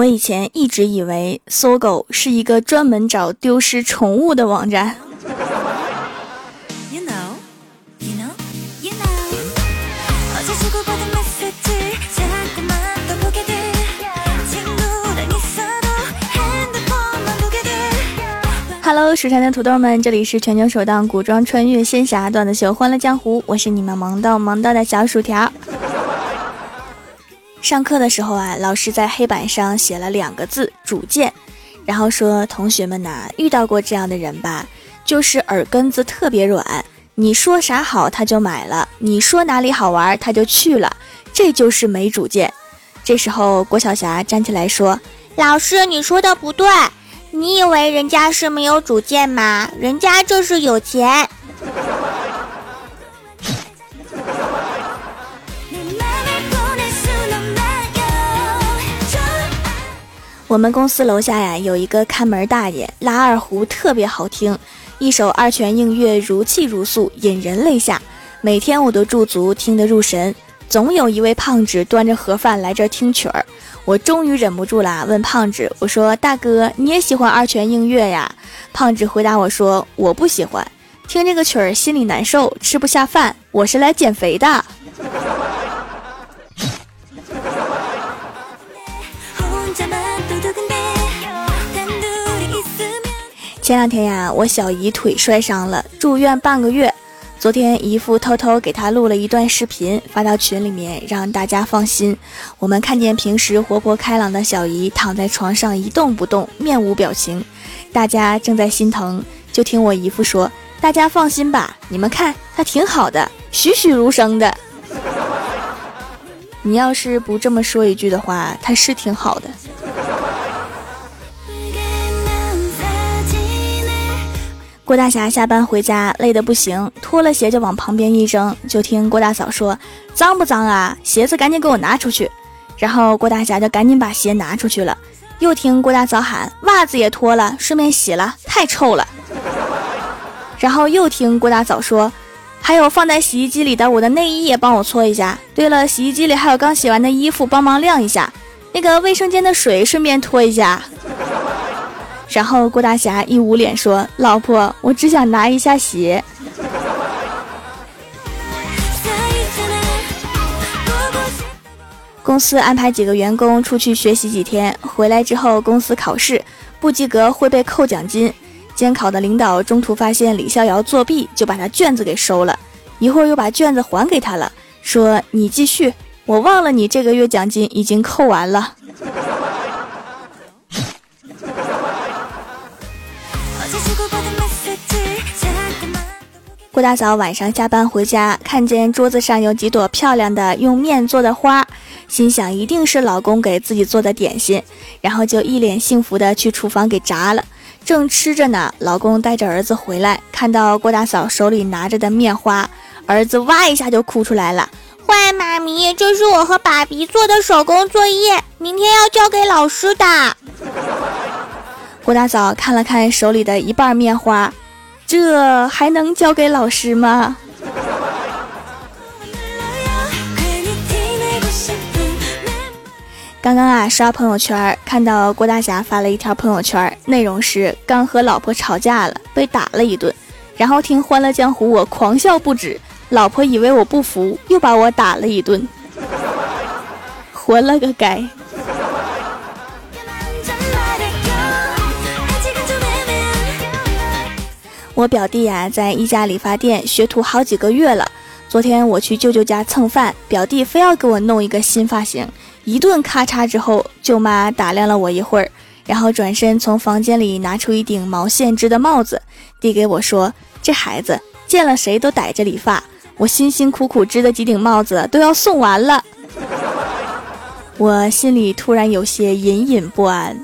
我以前一直以为搜狗是一个专门找丢失宠物的网站。Hello，蜀山的土豆们，这里是全球首档古装穿越仙侠段子秀《欢乐江湖》，我是你们萌到萌到的小薯条。上课的时候啊，老师在黑板上写了两个字“主见”，然后说：“同学们呐，遇到过这样的人吧？就是耳根子特别软，你说啥好他就买了，你说哪里好玩他就去了，这就是没主见。”这时候郭晓霞站起来说：“老师，你说的不对，你以为人家是没有主见吗？人家就是有钱。”我们公司楼下呀有一个看门大爷，拉二胡特别好听，一首二泉映月如泣如诉，引人泪下。每天我都驻足听得入神。总有一位胖子端着盒饭来这儿听曲儿，我终于忍不住了，问胖子：“我说大哥，你也喜欢二泉映月呀？”胖子回答我说：“我不喜欢，听这个曲儿心里难受，吃不下饭。我是来减肥的。”前两天呀，我小姨腿摔伤了，住院半个月。昨天姨父偷偷给她录了一段视频，发到群里面，让大家放心。我们看见平时活泼开朗的小姨躺在床上一动不动，面无表情，大家正在心疼。就听我姨父说：“大家放心吧，你们看她挺好的，栩栩如生的。”你要是不这么说一句的话，她是挺好的。郭大侠下班回家累得不行，脱了鞋就往旁边一扔，就听郭大嫂说：“脏不脏啊？鞋子赶紧给我拿出去。”然后郭大侠就赶紧把鞋拿出去了。又听郭大嫂喊：“袜子也脱了，顺便洗了，太臭了。”然后又听郭大嫂说：“还有放在洗衣机里的我的内衣也帮我搓一下。对了，洗衣机里还有刚洗完的衣服，帮忙晾一下。那个卫生间的水顺便拖一下。”然后郭大侠一捂脸说：“老婆，我只想拿一下鞋。”公司安排几个员工出去学习几天，回来之后公司考试不及格会被扣奖金。监考的领导中途发现李逍遥作弊，就把他卷子给收了，一会儿又把卷子还给他了，说：“你继续，我忘了你这个月奖金已经扣完了。”郭大嫂晚上下班回家，看见桌子上有几朵漂亮的用面做的花，心想一定是老公给自己做的点心，然后就一脸幸福的去厨房给炸了。正吃着呢，老公带着儿子回来，看到郭大嫂手里拿着的面花，儿子哇一下就哭出来了：“坏妈咪，这是我和爸比做的手工作业，明天要交给老师的。”郭大嫂看了看手里的一半面花。这还能交给老师吗？刚刚啊，刷朋友圈看到郭大侠发了一条朋友圈，内容是刚和老婆吵架了，被打了一顿，然后听《欢乐江湖》，我狂笑不止，老婆以为我不服，又把我打了一顿，活了个该。我表弟呀，在一家理发店学徒好几个月了。昨天我去舅舅家蹭饭，表弟非要给我弄一个新发型，一顿咔嚓之后，舅妈打量了我一会儿，然后转身从房间里拿出一顶毛线织的帽子，递给我说：“这孩子见了谁都逮着理发，我辛辛苦苦织的几顶帽子都要送完了。”我心里突然有些隐隐不安。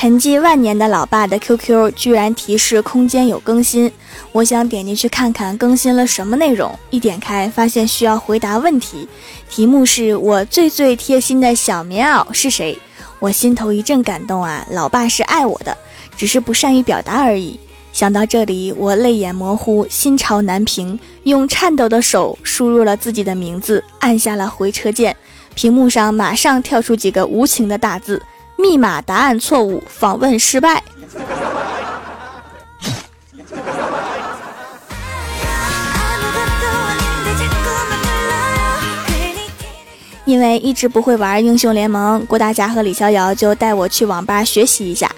沉寂万年的老爸的 QQ 居然提示空间有更新，我想点进去看看更新了什么内容。一点开，发现需要回答问题，题目是我最最贴心的小棉袄是谁？我心头一阵感动啊，老爸是爱我的，只是不善于表达而已。想到这里，我泪眼模糊，心潮难平，用颤抖的手输入了自己的名字，按下了回车键，屏幕上马上跳出几个无情的大字：密码答案错误，访问失败。因为一直不会玩英雄联盟，郭大侠和李逍遥就带我去网吧学习一下。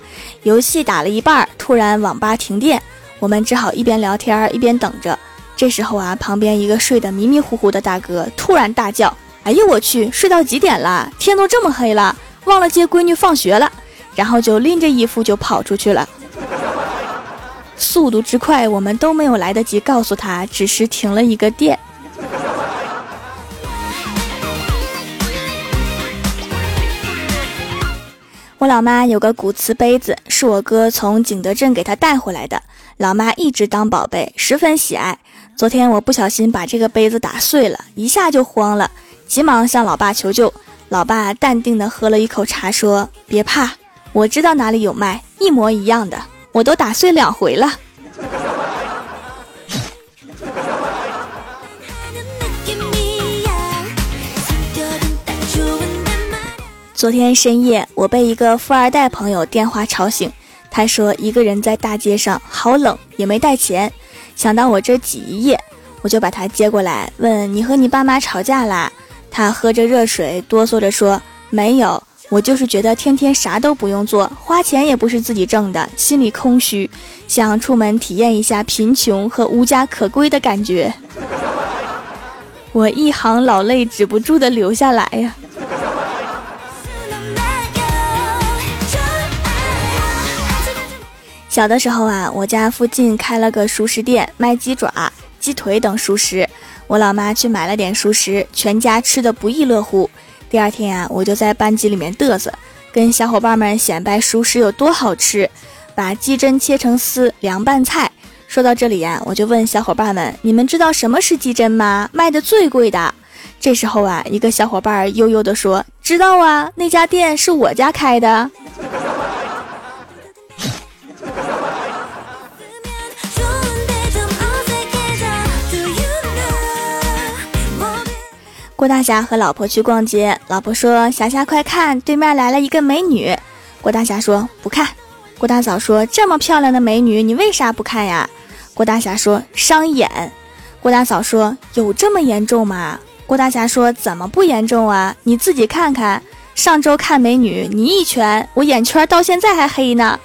游戏打了一半，突然网吧停电，我们只好一边聊天一边等着。这时候啊，旁边一个睡得迷迷糊糊的大哥突然大叫：“哎呦我去，睡到几点了？天都这么黑了，忘了接闺女放学了。”然后就拎着衣服就跑出去了。速度之快，我们都没有来得及告诉他，只是停了一个电。我老妈有个古瓷杯子，是我哥从景德镇给她带回来的，老妈一直当宝贝，十分喜爱。昨天我不小心把这个杯子打碎了，一下就慌了，急忙向老爸求救。老爸淡定地喝了一口茶，说：“别怕，我知道哪里有卖，一模一样的，我都打碎两回了。”昨天深夜，我被一个富二代朋友电话吵醒。他说一个人在大街上，好冷，也没带钱，想到我这挤一夜，我就把他接过来，问你和你爸妈吵架啦？他喝着热水，哆嗦着说没有，我就是觉得天天啥都不用做，花钱也不是自己挣的，心里空虚，想出门体验一下贫穷和无家可归的感觉。我一行老泪止不住的流下来呀。小的时候啊，我家附近开了个熟食店，卖鸡爪、鸡腿等熟食。我老妈去买了点熟食，全家吃的不亦乐乎。第二天啊，我就在班级里面嘚瑟，跟小伙伴们显摆熟食有多好吃，把鸡胗切成丝，凉拌菜。说到这里呀，我就问小伙伴们：你们知道什么是鸡胗吗？卖的最贵的。这时候啊，一个小伙伴悠悠地说：“知道啊，那家店是我家开的。”郭大侠和老婆去逛街，老婆说：“霞霞快看，对面来了一个美女。”郭大侠说：“不看。”郭大嫂说：“这么漂亮的美女，你为啥不看呀？”郭大侠说：“伤眼。”郭大嫂说：“有这么严重吗？”郭大侠说：“怎么不严重啊？你自己看看，上周看美女，你一拳，我眼圈到现在还黑呢。”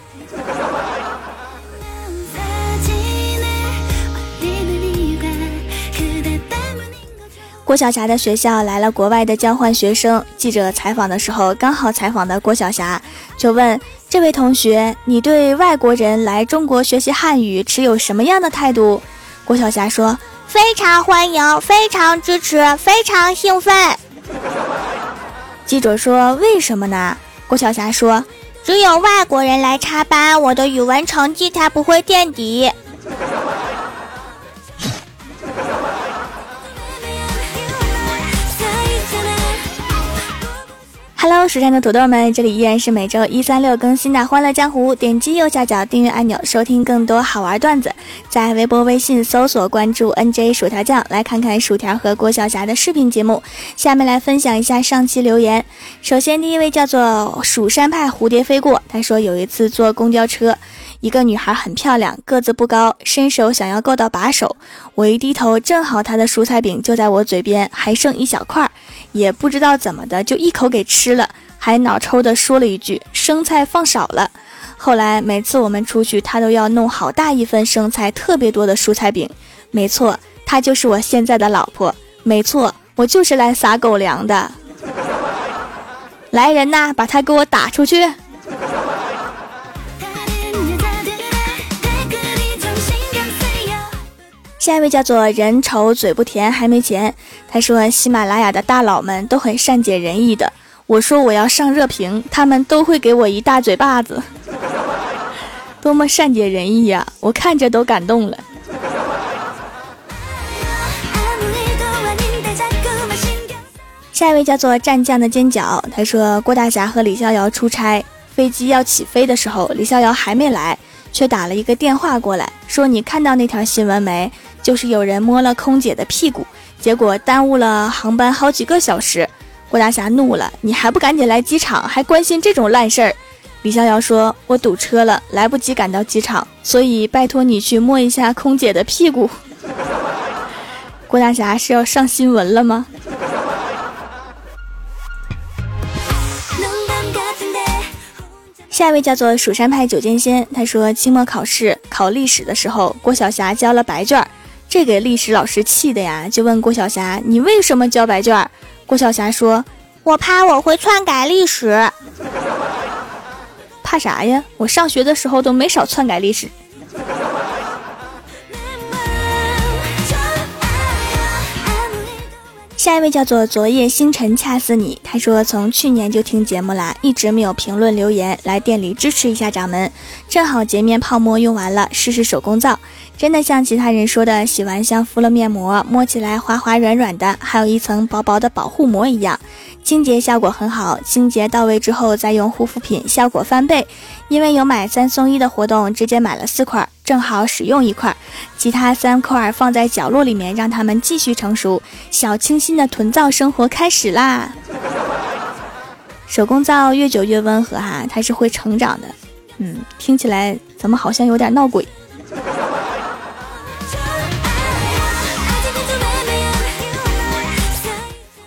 郭晓霞的学校来了国外的交换学生，记者采访的时候，刚好采访的郭晓霞，就问这位同学：“你对外国人来中国学习汉语持有什么样的态度？”郭晓霞说：“非常欢迎，非常支持，非常兴奋。”记者说：“为什么呢？”郭晓霞说：“只有外国人来插班，我的语文成绩才不会垫底。” Hello，蜀山的土豆们，这里依然是每周一、三、六更新的《欢乐江湖》。点击右下角订阅按钮，收听更多好玩段子。在微博、微信搜索关注 “nj 薯条酱”，来看看薯条和郭晓霞的视频节目。下面来分享一下上期留言。首先，第一位叫做蜀山派蝴蝶飞过，他说有一次坐公交车。一个女孩很漂亮，个子不高，伸手想要够到把手，我一低头，正好她的蔬菜饼就在我嘴边，还剩一小块，也不知道怎么的就一口给吃了，还脑抽的说了一句生菜放少了。后来每次我们出去，他都要弄好大一份生菜，特别多的蔬菜饼。没错，他就是我现在的老婆。没错，我就是来撒狗粮的。来人呐，把他给我打出去！下一位叫做人丑嘴不甜还没钱，他说喜马拉雅的大佬们都很善解人意的，我说我要上热评，他们都会给我一大嘴巴子，多么善解人意呀！我看着都感动了。下一位叫做战将的尖角，他说郭大侠和李逍遥出差，飞机要起飞的时候，李逍遥还没来。却打了一个电话过来，说你看到那条新闻没？就是有人摸了空姐的屁股，结果耽误了航班好几个小时。郭大侠怒了，你还不赶紧来机场，还关心这种烂事儿？李逍遥说：“我堵车了，来不及赶到机场，所以拜托你去摸一下空姐的屁股。”郭大侠是要上新闻了吗？下一位叫做蜀山派九剑仙，他说期末考试考历史的时候，郭晓霞交了白卷，这给历史老师气的呀，就问郭晓霞：“你为什么交白卷？”郭晓霞说：“我怕我会篡改历史。”怕啥呀？我上学的时候都没少篡改历史。下一位叫做昨夜星辰恰似你，他说从去年就听节目啦，一直没有评论留言，来店里支持一下掌门。正好洁面泡沫用完了，试试手工皂，真的像其他人说的，洗完像敷了面膜，摸起来滑滑软软的，还有一层薄薄的保护膜一样。清洁效果很好，清洁到位之后再用护肤品，效果翻倍。因为有买三送一的活动，直接买了四块，正好使用一块，其他三块放在角落里面，让它们继续成熟。小清新的囤皂生活开始啦！手工皂越久越温和哈，它是会成长的。嗯，听起来怎么好像有点闹鬼？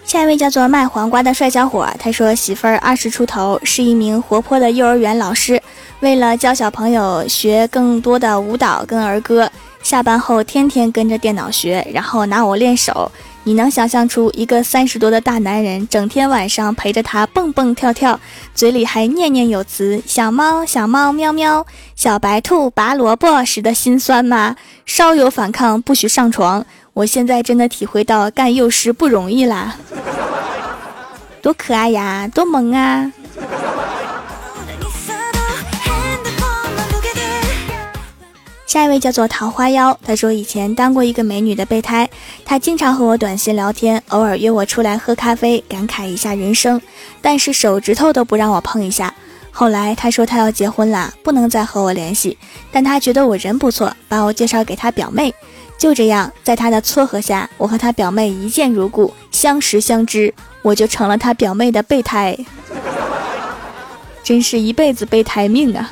下一位叫做卖黄瓜的帅小伙，他说媳妇儿二十出头，是一名活泼的幼儿园老师。为了教小朋友学更多的舞蹈跟儿歌，下班后天天跟着电脑学，然后拿我练手。你能想象出一个三十多的大男人，整天晚上陪着他蹦蹦跳跳，嘴里还念念有词“小猫小猫喵喵，小白兔拔萝卜”时的心酸吗？稍有反抗，不许上床。我现在真的体会到干幼师不容易啦，多可爱呀，多萌啊！下一位叫做桃花妖，他说以前当过一个美女的备胎，她经常和我短信聊天，偶尔约我出来喝咖啡，感慨一下人生，但是手指头都不让我碰一下。后来他说他要结婚了，不能再和我联系，但他觉得我人不错，把我介绍给他表妹。就这样，在他的撮合下，我和他表妹一见如故，相识相知，我就成了他表妹的备胎，真是一辈子备胎命啊！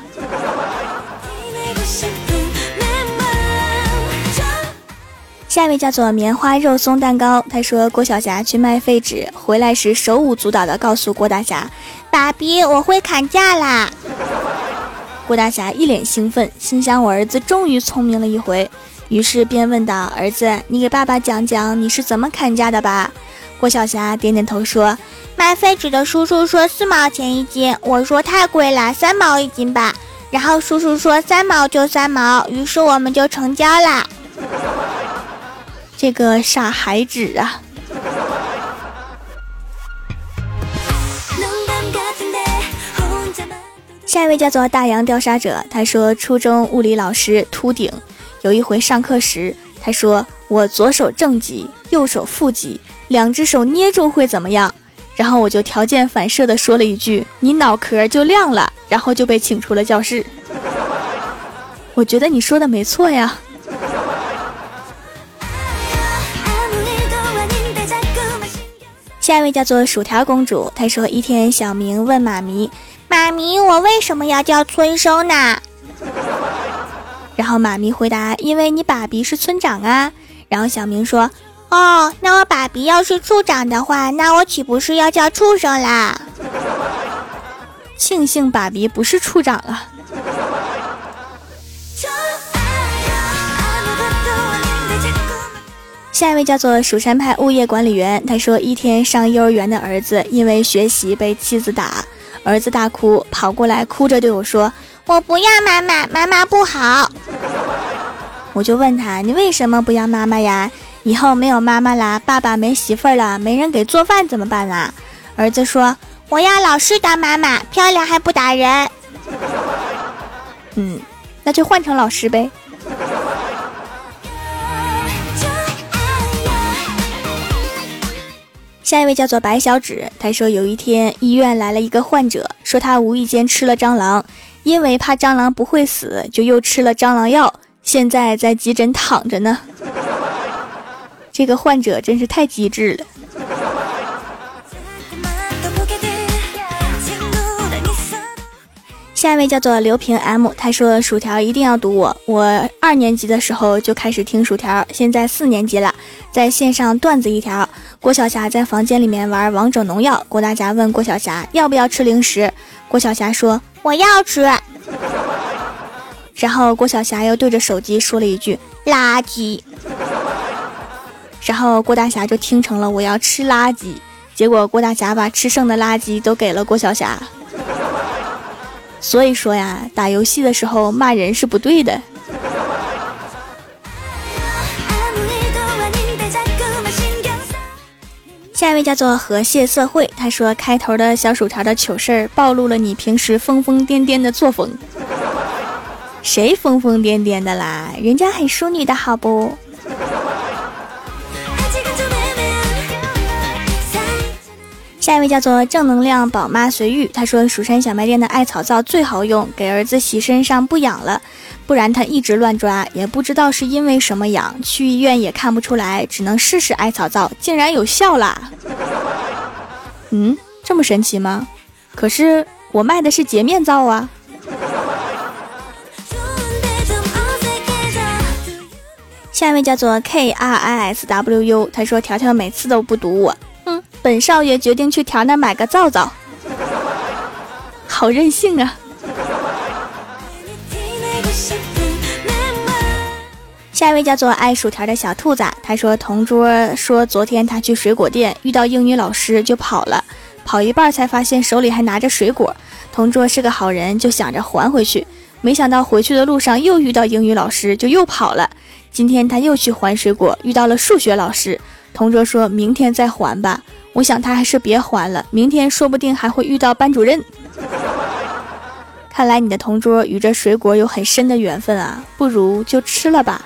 下一位叫做棉花肉松蛋糕，他说郭晓霞去卖废纸，回来时手舞足蹈的告诉郭大侠：“爸比，我会砍价啦！”郭大侠一脸兴奋，心想我儿子终于聪明了一回。于是便问道：“儿子，你给爸爸讲讲你是怎么砍价的吧？”郭晓霞点点头说：“卖废纸的叔叔说四毛钱一斤，我说太贵了，三毛一斤吧。然后叔叔说三毛就三毛，于是我们就成交了。这个傻孩子啊！”下一位叫做大洋调查者，他说初中物理老师秃顶。有一回上课时，他说：“我左手正极，右手负极，两只手捏住会怎么样？”然后我就条件反射的说了一句：“你脑壳就亮了。”然后就被请出了教室。我觉得你说的没错呀。下一位叫做薯条公主，她说：“一天，小明问妈咪：‘妈咪，我为什么要叫村生呢？’”然后妈咪回答：“因为你爸比是村长啊。”然后小明说：“哦，那我爸比要是处长的话，那我岂不是要叫畜生啦？”庆幸爸比不是处长了。下一位叫做蜀山派物业管理员，他说：“一天上幼儿园的儿子因为学习被妻子打，儿子大哭，跑过来哭着对我说。”我不要妈妈，妈妈不好。我就问他，你为什么不要妈妈呀？以后没有妈妈啦，爸爸没媳妇儿了，没人给做饭怎么办啦？儿子说，我要老师当妈妈，漂亮还不打人。嗯，那就换成老师呗。下一位叫做白小指，他说有一天医院来了一个患者，说他无意间吃了蟑螂。因为怕蟑螂不会死，就又吃了蟑螂药，现在在急诊躺着呢。这个患者真是太机智了。下一位叫做刘平 M，他说薯条一定要读我。我二年级的时候就开始听薯条，现在四年级了，在线上段子一条。郭晓霞在房间里面玩王者荣耀，郭大侠问郭晓霞要不要吃零食，郭晓霞说我要吃。然后郭晓霞又对着手机说了一句垃圾，然后郭大侠就听成了我要吃垃圾，结果郭大侠把吃剩的垃圾都给了郭晓霞。所以说呀，打游戏的时候骂人是不对的。下一位叫做河蟹社会，他说开头的小薯条的糗事儿暴露了你平时疯疯癫癫的作风。谁疯疯癫癫的啦？人家很淑女的好不？下一位叫做正能量宝妈随遇，她说蜀山小卖店的艾草皂最好用，给儿子洗身上不痒了，不然他一直乱抓，也不知道是因为什么痒，去医院也看不出来，只能试试艾草皂，竟然有效啦！嗯，这么神奇吗？可是我卖的是洁面皂啊。下一位叫做 K R I S W U，他说条条每次都不读我。嗯本少爷决定去条那买个皂皂，好任性啊！下一位叫做爱薯条的小兔子，他说同桌说昨天他去水果店遇到英语老师就跑了，跑一半才发现手里还拿着水果。同桌是个好人，就想着还回去，没想到回去的路上又遇到英语老师，就又跑了。今天他又去还水果，遇到了数学老师，同桌说明天再还吧。我想他还是别还了，明天说不定还会遇到班主任。看来你的同桌与这水果有很深的缘分啊，不如就吃了吧。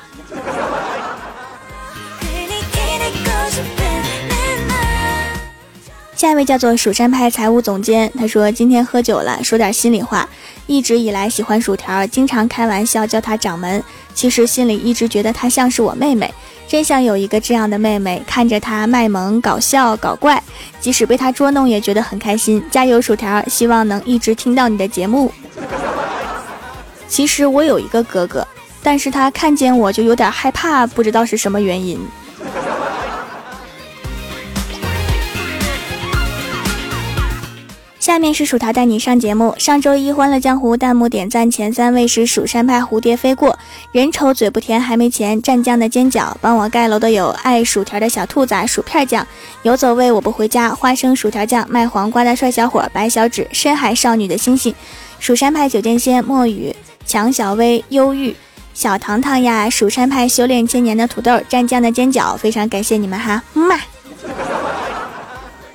下一位叫做蜀山派财务总监，他说今天喝酒了，说点心里话。一直以来喜欢薯条，经常开玩笑叫他掌门，其实心里一直觉得他像是我妹妹。真想有一个这样的妹妹，看着她卖萌、搞笑、搞怪，即使被她捉弄也觉得很开心。加油，薯条！希望能一直听到你的节目。其实我有一个哥哥，但是他看见我就有点害怕，不知道是什么原因。下面是薯条带你上节目。上周一《欢乐江湖》弹幕点赞前三位是蜀山派蝴蝶飞过，人丑嘴不甜还没钱，蘸酱的尖角，帮我盖楼的有爱薯条的小兔子，薯片酱，游走位我不回家，花生薯条酱，卖黄瓜的帅小伙，白小指，深海少女的星星，蜀山派九剑仙，墨雨，强小薇，忧郁，小糖糖呀，蜀山派修炼千年的土豆，蘸酱的尖角，非常感谢你们哈，么么。